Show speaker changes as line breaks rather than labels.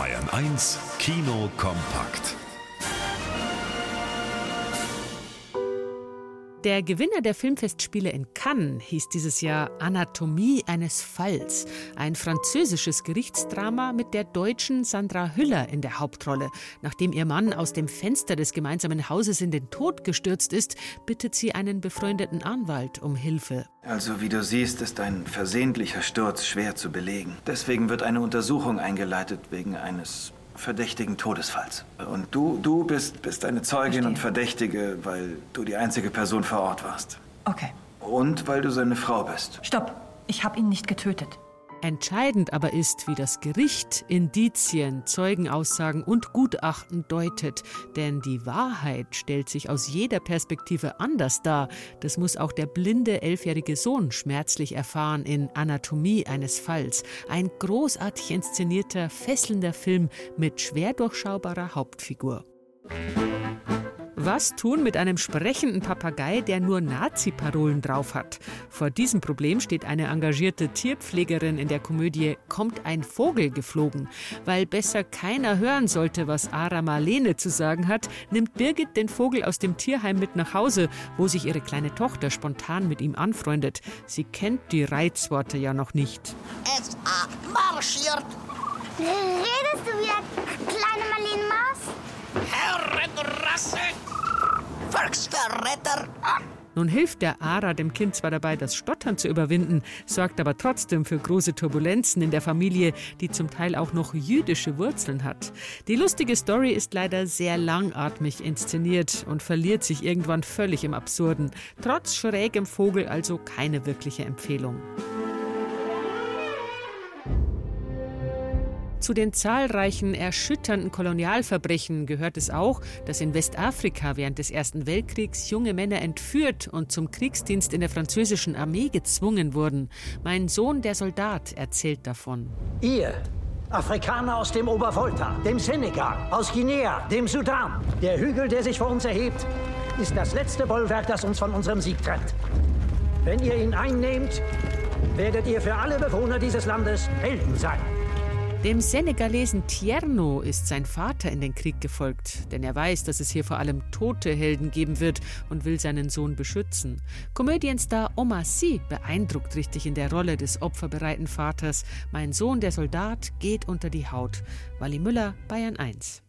Bayern 1 Kino kompakt.
Der Gewinner der Filmfestspiele in Cannes hieß dieses Jahr Anatomie eines Falls, ein französisches Gerichtsdrama mit der deutschen Sandra Hüller in der Hauptrolle. Nachdem ihr Mann aus dem Fenster des gemeinsamen Hauses in den Tod gestürzt ist, bittet sie einen befreundeten Anwalt um Hilfe.
Also wie du siehst, ist ein versehentlicher Sturz schwer zu belegen. Deswegen wird eine Untersuchung eingeleitet wegen eines verdächtigen Todesfalls. Und du, du bist, bist eine Zeugin
Verstehe.
und Verdächtige, weil du die einzige Person vor Ort warst.
Okay.
Und weil du seine Frau bist.
Stopp. Ich habe ihn nicht getötet.
Entscheidend aber ist, wie das Gericht Indizien, Zeugenaussagen und Gutachten deutet. Denn die Wahrheit stellt sich aus jeder Perspektive anders dar. Das muss auch der blinde elfjährige Sohn schmerzlich erfahren in Anatomie eines Falls. Ein großartig inszenierter, fesselnder Film mit schwer durchschaubarer Hauptfigur. Was tun mit einem sprechenden Papagei, der nur Nazi-Parolen drauf hat? Vor diesem Problem steht eine engagierte Tierpflegerin in der Komödie Kommt ein Vogel geflogen. Weil besser keiner hören sollte, was Ara Marlene zu sagen hat, nimmt Birgit den Vogel aus dem Tierheim mit nach Hause, wo sich ihre kleine Tochter spontan mit ihm anfreundet. Sie kennt die Reizworte ja noch nicht.
Es marschiert.
Redest du wie eine kleine Marlene Maus?
Herrenrasse. Volksverräter.
Nun hilft der Ara dem Kind zwar dabei, das Stottern zu überwinden, sorgt aber trotzdem für große Turbulenzen in der Familie, die zum Teil auch noch jüdische Wurzeln hat. Die lustige Story ist leider sehr langatmig inszeniert und verliert sich irgendwann völlig im Absurden. Trotz schrägem Vogel also keine wirkliche Empfehlung. Zu den zahlreichen erschütternden Kolonialverbrechen gehört es auch, dass in Westafrika während des Ersten Weltkriegs junge Männer entführt und zum Kriegsdienst in der französischen Armee gezwungen wurden. Mein Sohn, der Soldat, erzählt davon.
Ihr, Afrikaner aus dem Obervolta, dem Senegal, aus Guinea, dem Sudan. Der Hügel, der sich vor uns erhebt, ist das letzte Bollwerk, das uns von unserem Sieg trennt. Wenn ihr ihn einnehmt, werdet ihr für alle Bewohner dieses Landes Helden sein.
Dem Senegalesen Tierno ist sein Vater in den Krieg gefolgt, denn er weiß, dass es hier vor allem tote Helden geben wird und will seinen Sohn beschützen. Komödienstar Omar Sy beeindruckt richtig in der Rolle des opferbereiten Vaters. Mein Sohn, der Soldat, geht unter die Haut. Wally Müller, Bayern 1.